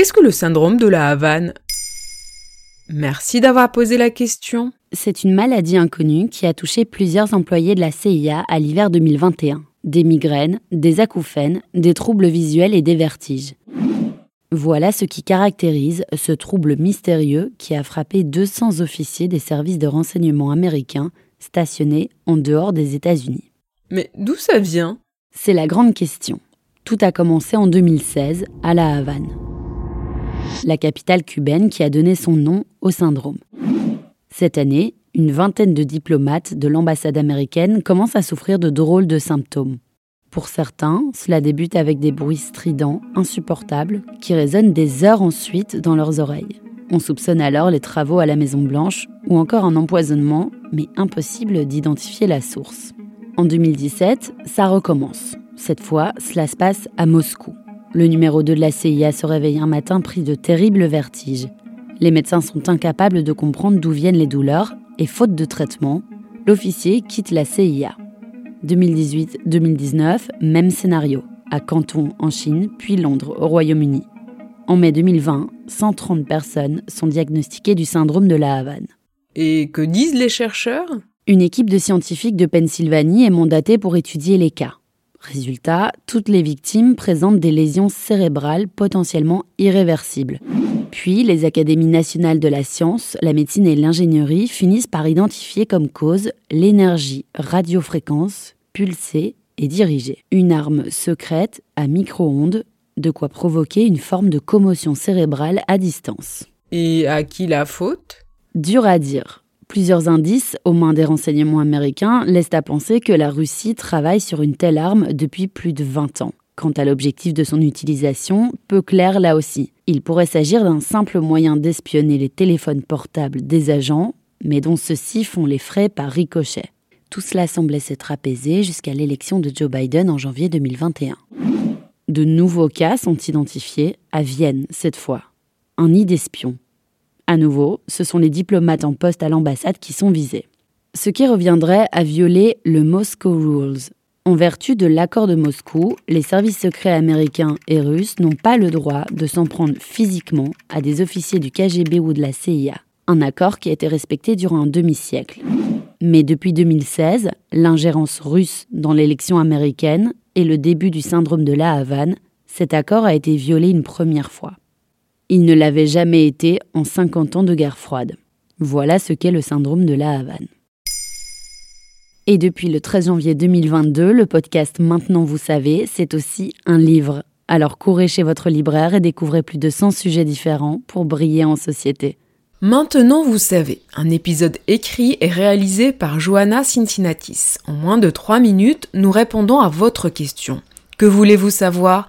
qu'est-ce que le syndrome de la Havane? Merci d'avoir posé la question. C'est une maladie inconnue qui a touché plusieurs employés de la CIA à l'hiver 2021. Des migraines, des acouphènes, des troubles visuels et des vertiges. Voilà ce qui caractérise ce trouble mystérieux qui a frappé 200 officiers des services de renseignement américains stationnés en dehors des États-Unis. Mais d'où ça vient? C'est la grande question. Tout a commencé en 2016 à La Havane, la capitale cubaine qui a donné son nom au syndrome. Cette année, une vingtaine de diplomates de l'ambassade américaine commencent à souffrir de drôles de symptômes. Pour certains, cela débute avec des bruits stridents, insupportables, qui résonnent des heures ensuite dans leurs oreilles. On soupçonne alors les travaux à la Maison Blanche ou encore un empoisonnement, mais impossible d'identifier la source. En 2017, ça recommence. Cette fois, cela se passe à Moscou. Le numéro 2 de la CIA se réveille un matin pris de terribles vertiges. Les médecins sont incapables de comprendre d'où viennent les douleurs et faute de traitement, l'officier quitte la CIA. 2018-2019, même scénario, à Canton en Chine, puis Londres au Royaume-Uni. En mai 2020, 130 personnes sont diagnostiquées du syndrome de la Havane. Et que disent les chercheurs? Une équipe de scientifiques de Pennsylvanie est mandatée pour étudier les cas. Résultat, toutes les victimes présentent des lésions cérébrales potentiellement irréversibles. Puis, les académies nationales de la science, la médecine et l'ingénierie finissent par identifier comme cause l'énergie radiofréquence pulsée et dirigée, une arme secrète à micro-ondes, de quoi provoquer une forme de commotion cérébrale à distance. Et à qui la faute? Dur à dire. Plusieurs indices, aux mains des renseignements américains, laissent à penser que la Russie travaille sur une telle arme depuis plus de 20 ans. Quant à l'objectif de son utilisation, peu clair là aussi. Il pourrait s'agir d'un simple moyen d'espionner les téléphones portables des agents, mais dont ceux-ci font les frais par ricochet. Tout cela semblait s'être apaisé jusqu'à l'élection de Joe Biden en janvier 2021. De nouveaux cas sont identifiés, à Vienne cette fois. Un nid d'espions. À nouveau, ce sont les diplomates en poste à l'ambassade qui sont visés. Ce qui reviendrait à violer le Moscow Rules. En vertu de l'accord de Moscou, les services secrets américains et russes n'ont pas le droit de s'en prendre physiquement à des officiers du KGB ou de la CIA. Un accord qui a été respecté durant un demi-siècle. Mais depuis 2016, l'ingérence russe dans l'élection américaine et le début du syndrome de la Havane, cet accord a été violé une première fois. Il ne l'avait jamais été en 50 ans de guerre froide. Voilà ce qu'est le syndrome de la Havane. Et depuis le 13 janvier 2022, le podcast Maintenant vous savez, c'est aussi un livre. Alors courez chez votre libraire et découvrez plus de 100 sujets différents pour briller en société. Maintenant vous savez, un épisode écrit et réalisé par Johanna Cincinnatis. En moins de 3 minutes, nous répondons à votre question. Que voulez-vous savoir?